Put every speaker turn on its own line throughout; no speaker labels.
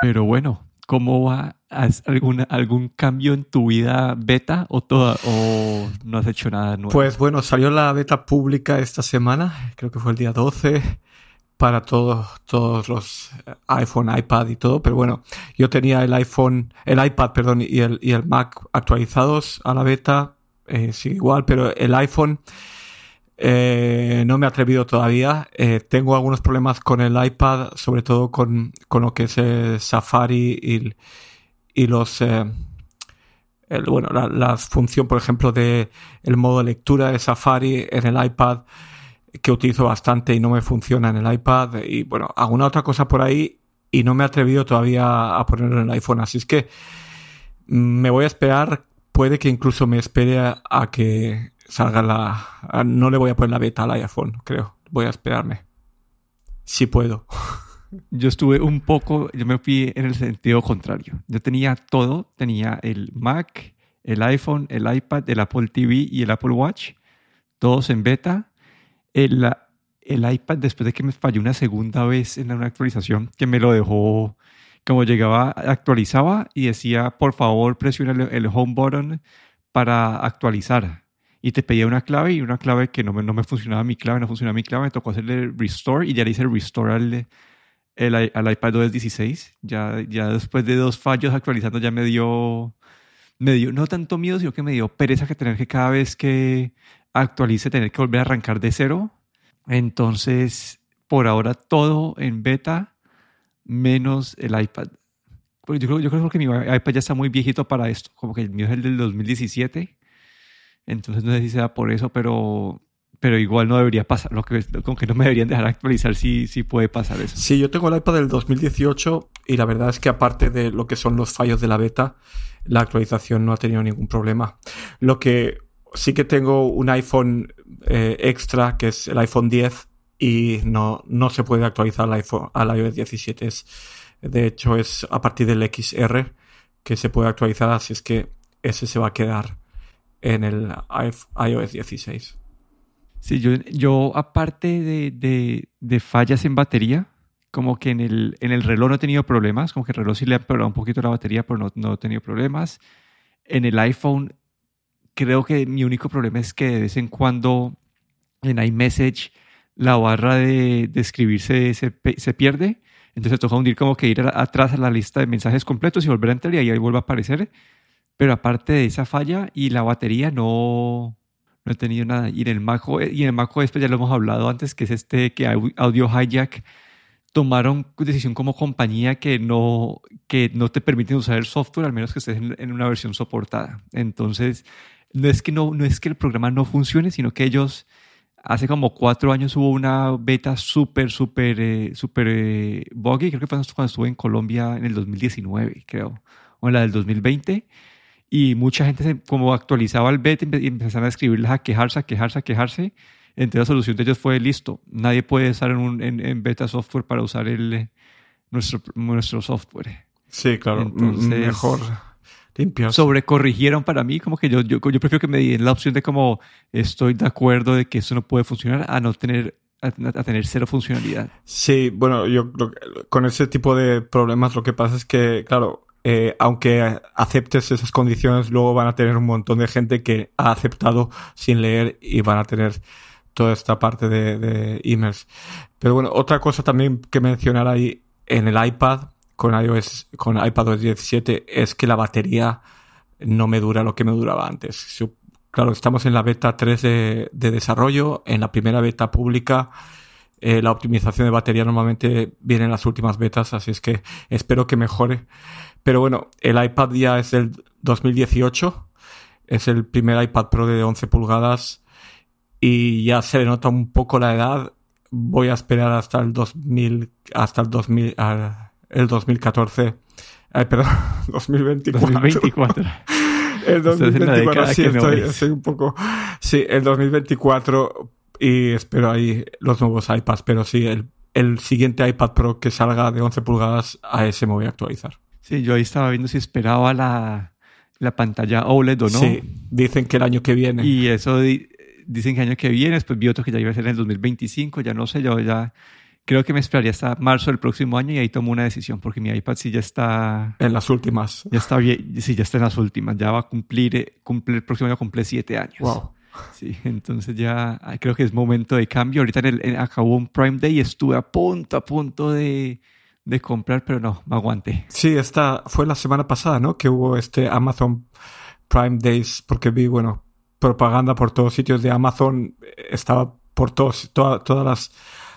Pero bueno, ¿cómo va? ¿Has algún cambio en tu vida beta o, toda, o no has hecho nada nuevo?
Pues bueno, salió la beta pública esta semana, creo que fue el día 12, para todos, todos los iPhone, iPad y todo. Pero bueno, yo tenía el iPhone, el iPad, perdón, y el, y el Mac actualizados a la beta, eh, sí, igual, pero el iPhone eh, no me he atrevido todavía. Eh, tengo algunos problemas con el iPad, sobre todo con, con lo que es Safari y, los... Eh, bueno, la, función, por ejemplo, de el modo de lectura de Safari en el iPad, que utilizo bastante y no me funciona en el iPad. Y bueno, alguna otra cosa por ahí y no me he atrevido todavía a ponerlo en el iPhone. Así es que me voy a esperar. Puede que incluso me espere a que salga la... No le voy a poner la beta al iPhone, creo. Voy a esperarme. Si puedo.
Yo estuve un poco, yo me fui en el sentido contrario. Yo tenía todo, tenía el Mac, el iPhone, el iPad, el Apple TV y el Apple Watch, todos en beta. El, el iPad, después de que me falló una segunda vez en una actualización, que me lo dejó, como llegaba, actualizaba y decía, por favor, presiona el, el home button para actualizar y te pedía una clave y una clave que no me, no me funcionaba mi clave, no funcionaba mi clave, me tocó hacerle restore y ya le hice restore al, el, al iPad OS 16. Ya, ya después de dos fallos actualizando ya me dio, me dio no tanto miedo, sino que me dio pereza que tener que cada vez que actualice tener que volver a arrancar de cero. Entonces, por ahora todo en beta menos el iPad. Yo creo, yo creo que mi iPad ya está muy viejito para esto, como que el mío es el del 2017 entonces no sé si sea por eso, pero, pero igual no debería pasar. Lo que, como que no me deberían dejar actualizar si, si puede pasar eso.
Sí, yo tengo el iPad del 2018 y la verdad es que aparte de lo que son los fallos de la beta, la actualización no ha tenido ningún problema. Lo que sí que tengo un iPhone eh, extra, que es el iPhone 10, y no, no se puede actualizar al, al iOS 17. Es, de hecho, es a partir del XR que se puede actualizar, así es que ese se va a quedar en el iOS 16.
Sí, yo, yo aparte de, de, fallas en batería, como que en el, en el reloj no he tenido problemas, como que el reloj sí le ha empeorado un poquito la batería, pero no, no he tenido problemas. En el iPhone, creo que mi único problema es que de vez en cuando en iMessage la barra de, de escribirse se, se, pierde. Entonces toca hundir como que ir atrás a la lista de mensajes completos y volver a entrar y ahí vuelve a aparecer. Pero aparte de esa falla y la batería no, no he tenido nada. Y en el Mac OS, y en el Mac OS pues ya lo hemos hablado antes, que es este que Audio Hijack tomaron decisión como compañía que no, que no te permiten usar el software, al menos que estés en, en, una versión soportada. Entonces, no es, que no, no es que el programa no funcione, sino que ellos, hace como cuatro años hubo una beta súper, súper, eh, súper eh, buggy, creo que fue cuando estuve en Colombia en el 2019, creo, o en la del 2020 y mucha gente se, como actualizaba el beta y empezaron a escribirles a quejarse, a quejarse, a quejarse. Entonces la solución de ellos fue listo. Nadie puede estar en, un, en, en beta software para usar el, nuestro, nuestro software.
Sí, claro. Entonces, Mejor limpio.
Sobrecorrigieron para mí, como que yo, yo, yo prefiero que me den la opción de como estoy de acuerdo de que eso no puede funcionar a no tener a, a, tener cero funcionalidad.
Sí, bueno, yo con ese tipo de problemas lo que pasa es que, claro, eh, aunque aceptes esas condiciones, luego van a tener un montón de gente que ha aceptado sin leer y van a tener toda esta parte de, de emails. Pero bueno, otra cosa también que mencionar ahí en el iPad con iOS, con iPadOS 17 es que la batería no me dura lo que me duraba antes. Claro, estamos en la beta 3 de, de desarrollo, en la primera beta pública eh, la optimización de batería normalmente viene en las últimas betas, así es que espero que mejore. Pero bueno, el iPad ya es del 2018, es el primer iPad Pro de 11 pulgadas y ya se le nota un poco la edad. Voy a esperar hasta el 2000, hasta el 2000, uh, el 2014. Ay, perdón, 2024.
2024.
el 2024, sí, estoy, estoy un poco. Sí, el 2024 y espero ahí los nuevos iPads, pero sí, el, el siguiente iPad Pro que salga de 11 pulgadas, a ese me voy a actualizar.
Sí, yo ahí estaba viendo si esperaba la, la pantalla OLED o no.
Sí, dicen que el año que viene.
Y eso di, dicen que el año que viene, después vi otro que ya iba a ser en el 2025, ya no sé, yo ya creo que me esperaría hasta marzo del próximo año y ahí tomo una decisión porque mi iPad sí ya está...
En las últimas.
Ya está bien, sí, ya está en las últimas. Ya va a cumplir, eh, cumplir el próximo año cumple siete años.
Wow.
Sí, entonces ya ah, creo que es momento de cambio. Ahorita en el, en- acabó un Prime Day y estuve a punto, a punto de, de comprar, pero no, me aguanté.
Sí, esta fue la semana pasada, ¿no? Que hubo este Amazon Prime Days, porque vi, bueno, propaganda por todos sitios de Amazon. eh, Estaba por todos, toda- todas las,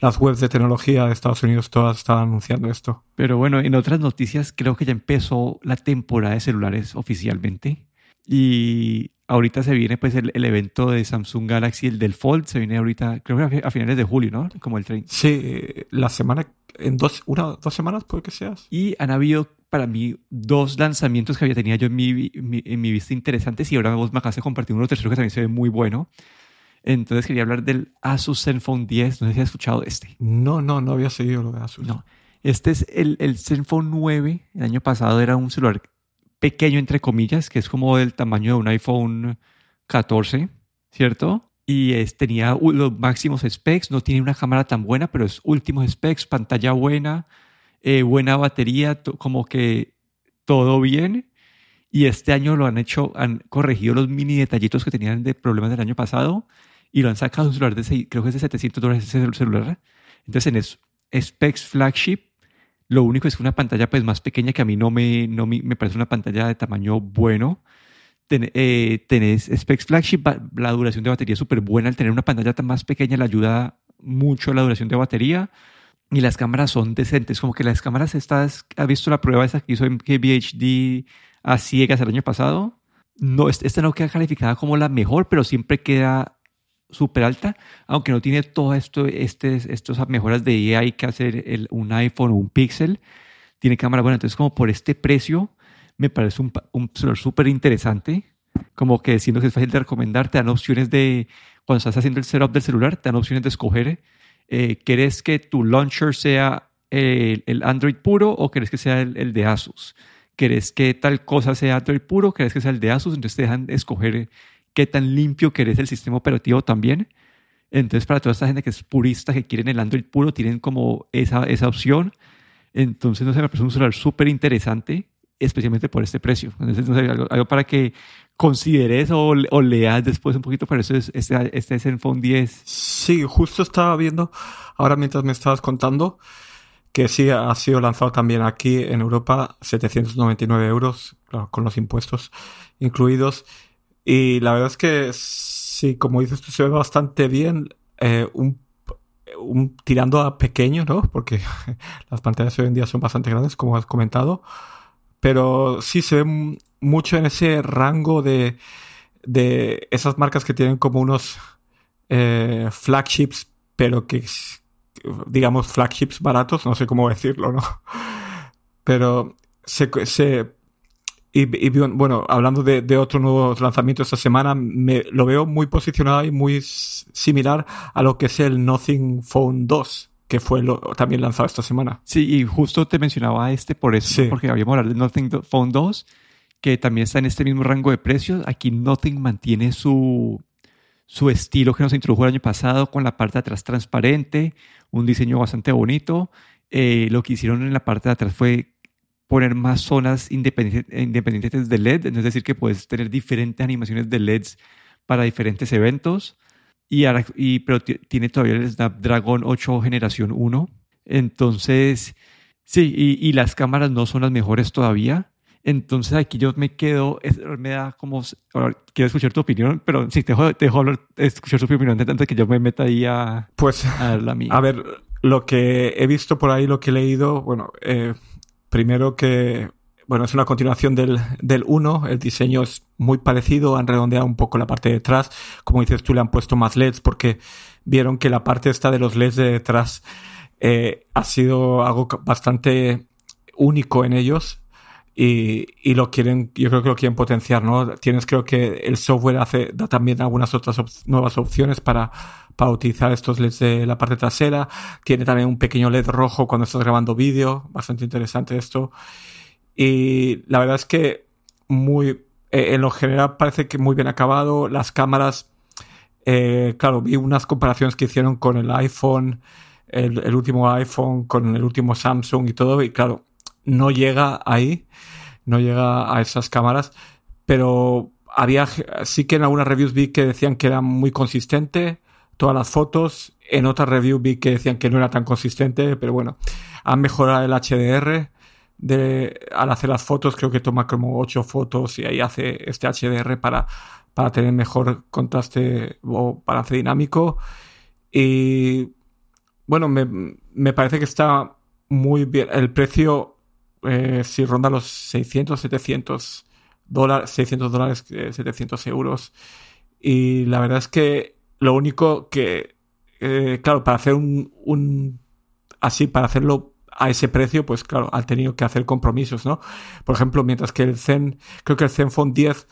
las webs de tecnología de Estados Unidos, todas estaban anunciando esto.
Pero bueno, en otras noticias creo que ya empezó la temporada de celulares oficialmente. Y ahorita se viene pues el, el evento de Samsung Galaxy, el del Fold, se viene ahorita, creo que a fi- a finales de julio, ¿no? Como el 30.
Sí, la semana, en dos, una, dos semanas puede que seas.
Y han habido para mí dos lanzamientos que había tenía yo en mi, mi- en mi vista interesantes y ahora vos me acabas de compartir uno tercero que también se ve muy bueno. Entonces quería hablar del Asus Zenfone 10. No sé si has escuchado este.
No, no, no había seguido lo de Asus.
No. Este es el, el Zenfone 9. El año pasado era un celular pequeño, entre comillas, que es como del tamaño de un iPhone 14, ¿cierto? Y es, tenía los máximos specs. No tiene una cámara tan buena, pero es últimos specs, pantalla buena, eh, buena batería, como que todo bien. Y este año lo han hecho, han corregido los mini detallitos que tenían de problemas del año pasado y lo han sacado un celular de, creo que es de 700 dólares ese celular. Entonces en es- specs flagship, lo único es que una pantalla pues más pequeña que a mí no me, no me, me parece una pantalla de tamaño bueno. Ten- eh, tenés specs flagship, la duración de batería es súper buena. Al tener una pantalla tan más pequeña le ayuda mucho la duración de batería. Y las cámaras son decentes, como que las cámaras estas, ¿has visto la prueba esa que hizo en KBHD a ciegas el año pasado? No, es- esta no queda calificada como la mejor, pero siempre queda súper alta, aunque no tiene todas esto, este, estas mejoras de AI que hacer el- un iPhone o un Pixel. Tiene cámara buena, entonces como por este precio me parece un, un celular súper interesante, como que siendo que es fácil de recomendar, te dan opciones de, cuando estás haciendo el setup del celular, te dan opciones de escoger, eh, ¿quieres que tu launcher sea el, Android puro o quieres que sea el, de Asus? ¿Quieres que tal cosa sea Android puro? ¿Quieres que sea el de Asus? Entonces te dejan escoger qué tan limpio querés el sistema operativo también. Entonces, para toda esta gente que es purista, que quieren el Android puro, tienen como esa, esa opción. Entonces, no sé, me parece un celular súper interesante, especialmente por este precio. Entonces, no sé, algo, algo para que consideres o, o leas después un poquito, pero eso es este, este Zenfone 10.
Sí, justo estaba viendo ahora mientras me estabas contando que sí ha sido lanzado también aquí en Europa 799 euros, claro, con los impuestos incluidos. Y la verdad es que sí, como dices tú, se ve bastante bien. eh, un, tirando a pequeño, ¿no? Porque las pantallas hoy en día son bastante grandes, como has comentado. Pero sí se ve mucho en ese rango de, de esas marcas que tienen como unos eh, flagships, pero que digamos flagships baratos, no sé cómo decirlo, ¿no? Pero se, se y, y bueno, hablando de, de otro nuevo lanzamiento esta semana, me lo veo muy posicionado y muy similar a lo que es el Nothing Phone 2, que fue lo, también lanzado esta semana.
Sí, y justo te mencionaba este por eso, porque habíamos hablado del Nothing Phone 2, que también está en este mismo rango de precios. Aquí Nothing mantiene su, su estilo que nos introdujo el año pasado, con la parte de atrás transparente, un diseño bastante bonito. Eh, lo que hicieron en la parte de atrás fue poner más zonas independientes, independientes de LED, es decir, que puedes tener diferentes animaciones de LEDs para diferentes eventos. Y, ahora- y, pero ti- tiene todavía el Snapdragon 8 generación 1. Entonces, sí, y, y las cámaras no son las mejores todavía. Entonces aquí yo me quedo, es- me da como, ahora quiero escuchar tu opinión, pero sí, te dejo, te dejo hablar- escuchar tu opinión antes de que yo me meta ahí a,
Pues
a la mía.
A ver, lo que he visto por ahí, lo que he leído, bueno, eh, primero que, bueno, es una continuación del, del 1, el diseño es muy parecido, han redondeado un poco la parte de detrás, como dices tú, le han puesto más LEDs porque vieron que la parte esta de los LEDs de detrás eh, ha sido algo bastante único en ellos y, y lo quieren, yo creo que lo quieren potenciar, ¿no? Tienes, creo que el software hace, da también algunas otras nuevas opciones para, para utilizar estos LEDs de la parte trasera. Tiene también un pequeño LED rojo cuando estás grabando vídeo, bastante interesante esto. Y la verdad es que muy, eh, en lo general parece que muy bien acabado. Las cámaras, eh, claro, vi unas comparaciones que hicieron con el iPhone el, último iPhone, con el último Samsung y todo, y claro, no llega ahí, no llega a esas cámaras, pero había, sí que en algunas reviews vi que decían que era muy consistente todas las fotos, en otras reviews vi que decían que no era tan consistente, pero bueno, han mejorado el HDR, al hacer las fotos, creo que toma como 8 fotos y ahí hace este HDR para, para tener mejor contraste o balance dinámico. Y bueno, me, me parece que está muy bien. El precio, eh, si ronda los 600, 700 dólares, 600 dólares, 700 euros. Y la verdad es que lo único que, eh, claro, para hacer un, un, así, para hacerlo a ese precio, pues claro, han tenido que hacer compromisos, ¿no? Por ejemplo, mientras que el Zen, creo que el Zenfone 10,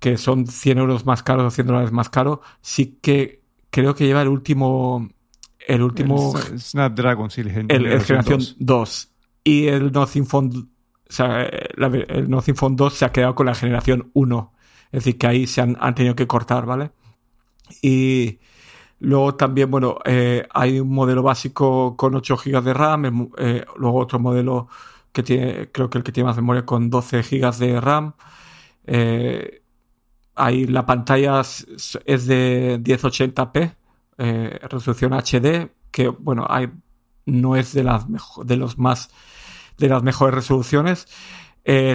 que son 100 euros más caros o 100 dólares más caro, sí que creo que lleva el último, el último...
Snapdragon, sí,
el, el, generación 2. Y el Nothing Phone, o sea, el Nothing Phone 2 se ha quedado con la generación 1. Es decir, que ahí se han, han tenido que cortar, ¿vale? Y Luego también, bueno, eh, hay un modelo básico con 8 GB de RAM, eh, luego otro modelo que tiene, creo que el que tiene más memoria con 12 GB de RAM. Eh, ahí la pantalla es de 1080p, resolución HD, que bueno, hay, no es de las de los más de las mejores resoluciones.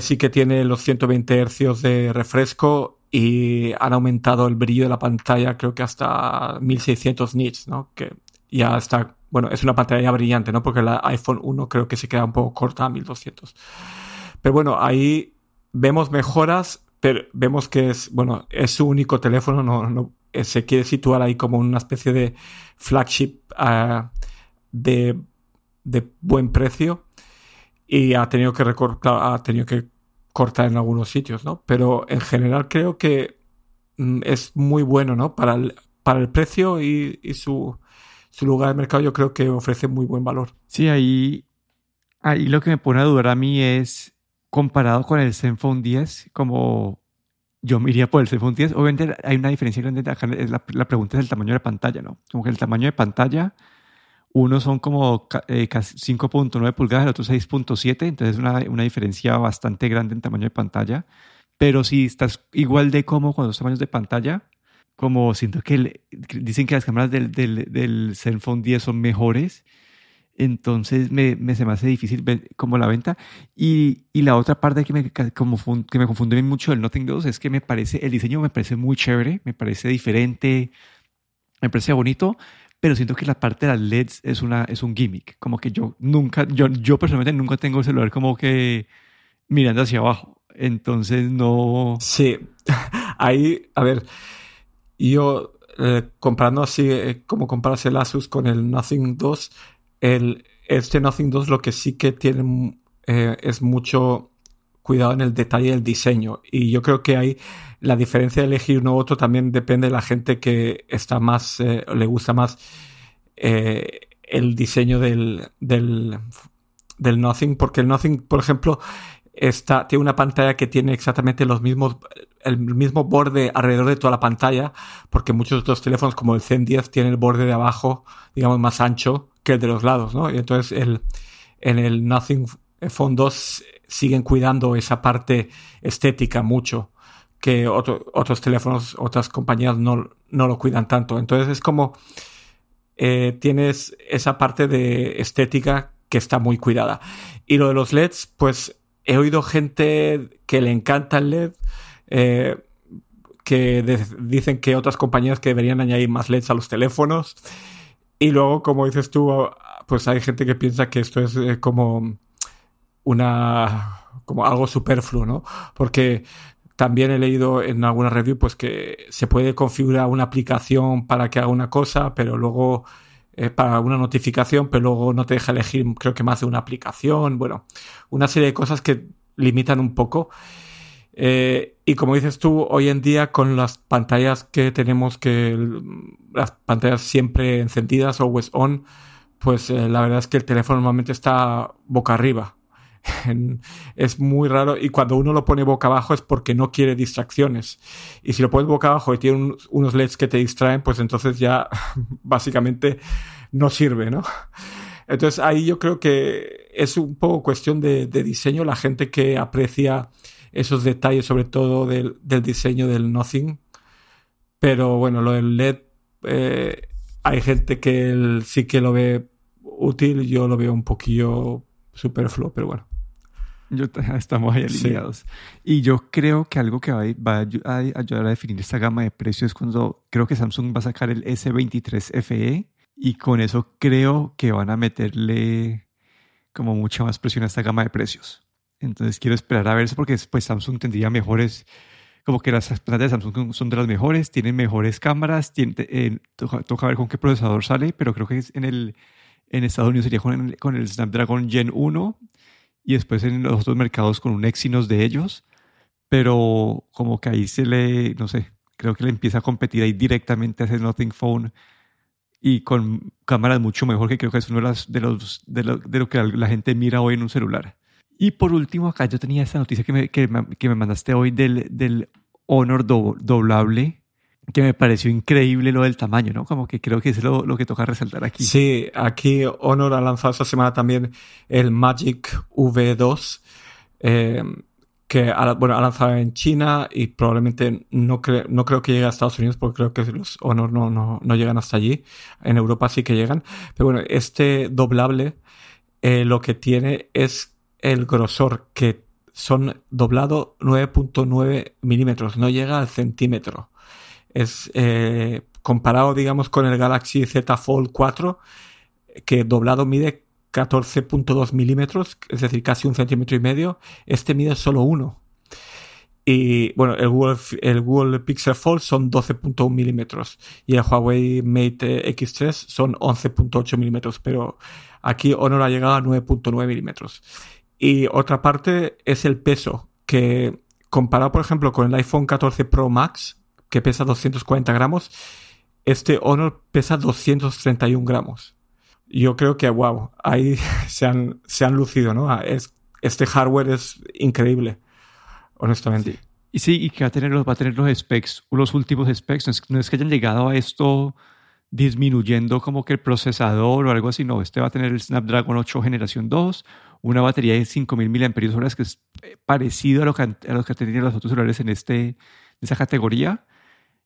sí que tiene los 120 Hz de refresco y han aumentado el brillo de la pantalla creo que hasta 1600 nits, ¿no? Que ya está, bueno, es una pantalla brillante, ¿no? Porque la iPhone 1 creo que se queda un poco corta a 1200. Pero bueno, ahí vemos mejoras, pero vemos que es, bueno, es su único teléfono, no, no eh, se quiere situar ahí como una especie de flagship uh, de, de buen precio y ha tenido que recortar, ha tenido que corta en algunos sitios, ¿no? Pero en general creo que mm, es muy bueno, ¿no? Para el, para el precio y, su, su, lugar de mercado yo creo que ofrece muy buen valor.
Sí, ahí, ahí lo que me pone a dudar a mí es, comparado con el Zenfone 10, como yo me iría por el Zenfone 10, obviamente hay una diferencia grande, la, la pregunta es el tamaño de pantalla, ¿no? Como que el tamaño de pantalla uno son como eh, 5.9 pulgadas, el otro 6.7, entonces una, una diferencia bastante grande en tamaño de pantalla. Pero si estás igual de cómodo con los tamaños de pantalla, como siento que dicen que las cámaras del, del, del Zenfone 10 son mejores, entonces me, me, se me hace difícil ver como la venta. Y, y la otra parte que me, como, que me confunde mucho del Nothing 2 es que me parece, el diseño me parece muy chévere, me parece diferente, me parece bonito, pero siento que la parte de las LEDs es, una, es un gimmick. Como que yo nunca, yo, yo personalmente nunca tengo el celular como que mirando hacia abajo. Entonces no...
Sí, ahí, a ver, yo eh, comprando así eh, como comparas el Asus con el Nothing 2, el, este Nothing 2 lo que sí que tiene eh, es mucho cuidado en el detalle del diseño. Y yo creo que hay la diferencia de elegir uno u otro también depende de la gente que está más, eh, le gusta más eh, el diseño del, del, Nothing, porque el Nothing, por ejemplo, está, tiene una pantalla que tiene exactamente los mismos, el mismo borde alrededor de toda la pantalla, porque muchos otros teléfonos como el Zen 10 tienen el borde de abajo, digamos, más ancho que el de los lados, ¿no? Y entonces el, en el Nothing Phone 2 siguen cuidando esa parte estética mucho que otros teléfonos, otras compañías no, no, lo cuidan tanto. Entonces es como eh, tienes esa parte de estética que está muy cuidada. Y lo de los LEDs, pues he oído gente que le encanta el LED, eh, que dicen que otras compañías que deberían añadir más LEDs a los teléfonos. Y luego, como dices tú, pues hay gente que piensa que esto es eh, como una como algo superfluo, ¿no? Porque también he leído en alguna review pues que se puede configurar una aplicación para que haga una cosa, pero luego eh, para una notificación, pero luego no te deja elegir creo que más de una aplicación. Bueno, una serie de cosas que limitan un poco. Eh, y como dices tú, hoy en día con las pantallas que tenemos que las pantallas siempre encendidas o always on, pues eh, la verdad es que el teléfono normalmente está boca arriba es muy raro y cuando uno lo pone boca abajo es porque no quiere distracciones. Y si lo pones boca abajo y tiene unos LEDs que te distraen, pues entonces ya básicamente no sirve, ¿no? Entonces ahí yo creo que es un poco cuestión de, diseño, la gente que aprecia esos detalles, sobre todo del, diseño del Nothing. Pero bueno, lo del LED, eh, hay gente que sí que lo ve útil, yo lo veo un poquillo superfluo, pero bueno.
Yo, estamos ahí alineados. Y yo creo que algo que va, a, ayudar a definir esta gama de precios es cuando creo que Samsung va a sacar el S23 FE y con eso creo que van a meterle como mucha más presión a esta gama de precios. Entonces quiero esperar a ver eso porque después Samsung tendría mejores, como que las pantallas de Samsung son de las mejores, tienen mejores cámaras, tiene, toca, ver con qué procesador sale, pero creo que en, el, en Estados Unidos sería con, con el Snapdragon Gen 1 y después en los otros mercados con un Exynos de ellos, pero como que ahí se le, no sé, creo que le empieza a competir ahí directamente a ese Nothing Phone y con cámaras mucho mejor que creo que es uno de, las, de, los, de, lo, de lo que la gente mira hoy en un celular. Y por último, acá yo tenía esta noticia que me, que que me mandaste hoy del, del Honor doblable que me pareció increíble lo del tamaño, ¿no? Como que creo que es lo, lo, que toca resaltar aquí.
Sí, aquí Honor ha lanzado esta semana también el Magic V2, eh, que ha, bueno, ha lanzado en China y probablemente no, no creo que llegue a Estados Unidos porque creo que los Honor no, no, no llegan hasta allí. En Europa sí que llegan. Pero bueno, este doblable eh, lo que tiene es el grosor que son doblado 9.9 milímetros, no llega al centímetro es eh, comparado, digamos, con el Galaxy Z Fold 4, que doblado mide 14.2 milímetros, es decir, casi un centímetro y medio. Este mide solo uno. Y bueno, el Google, el Google Pixel Fold son 12.1 milímetros y el Huawei Mate X3 son 11.8 milímetros, pero aquí Honor ha llegado a 9.9 milímetros. Y otra parte es el peso, que comparado por ejemplo con el iPhone 14 Pro Max, que pesa 240 gramos, este Honor pesa 231 gramos. Yo creo que, wow, ahí se han, se han lucido, ¿no? Ah, es, este hardware es increíble, honestamente.
Y sí, y que va a tener, va a tener los specs, los últimos specs. No es, que hayan llegado a esto disminuyendo como que el procesador o algo así. No, este va a tener el Snapdragon 8 generación 2, una batería de 5000 mAh que es eh, parecido a lo que, a lo que tenían los otros celulares en este, esa categoría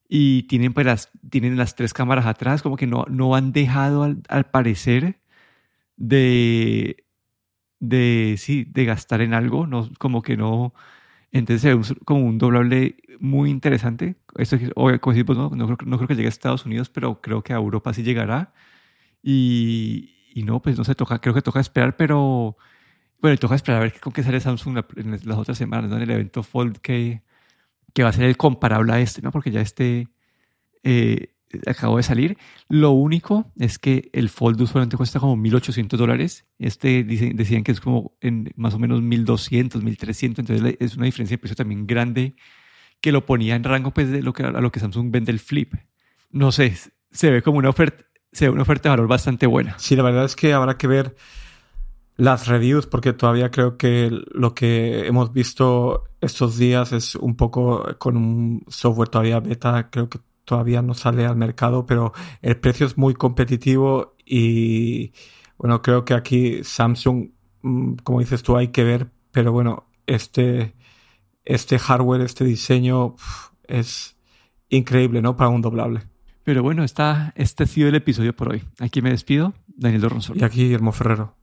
y tienen, pues, las, tienen las tres cámaras atrás, como que no, no han dejado al, al parecer de, de, sí, de gastar en algo, no, como que no, entonces es como un doblable muy interesante. Esto, como decimos, no, no, creo, no creo que llegue a Estados Unidos, pero creo que a Europa sí llegará. Y, y no, pues no se toca, creo que toca esperar, pero bueno, toca esperar a ver con qué sale Samsung en las otras semanas, ¿no? en el evento Fold que, que va a ser el comparable a este, ¿no? Porque ya este eh, acabó de salir. Lo único es que el Fold usualmente cuesta como 1.800 dólares. Este decían que es como en más o menos 1.200, 1.300. Entonces es una diferencia de precio también grande que lo ponía en rango pues, de lo que, a lo que Samsung vende el Flip. No sé, se ve como una oferta, se ve una oferta de valor bastante buena.
Sí, la verdad es que habrá que ver las reviews, porque todavía creo que lo que hemos visto estos días es un poco con un software todavía beta, creo que todavía no sale al mercado, pero el precio es muy competitivo y bueno, creo que aquí Samsung, mm, como dices tú, hay que ver, pero bueno, este, este hardware, este diseño es increíble, ¿no? Para un doblable.
Pero bueno, está, este ha sido el episodio por hoy. Aquí me despido, Daniel Dorronzolo.
Y aquí Guillermo Ferrero.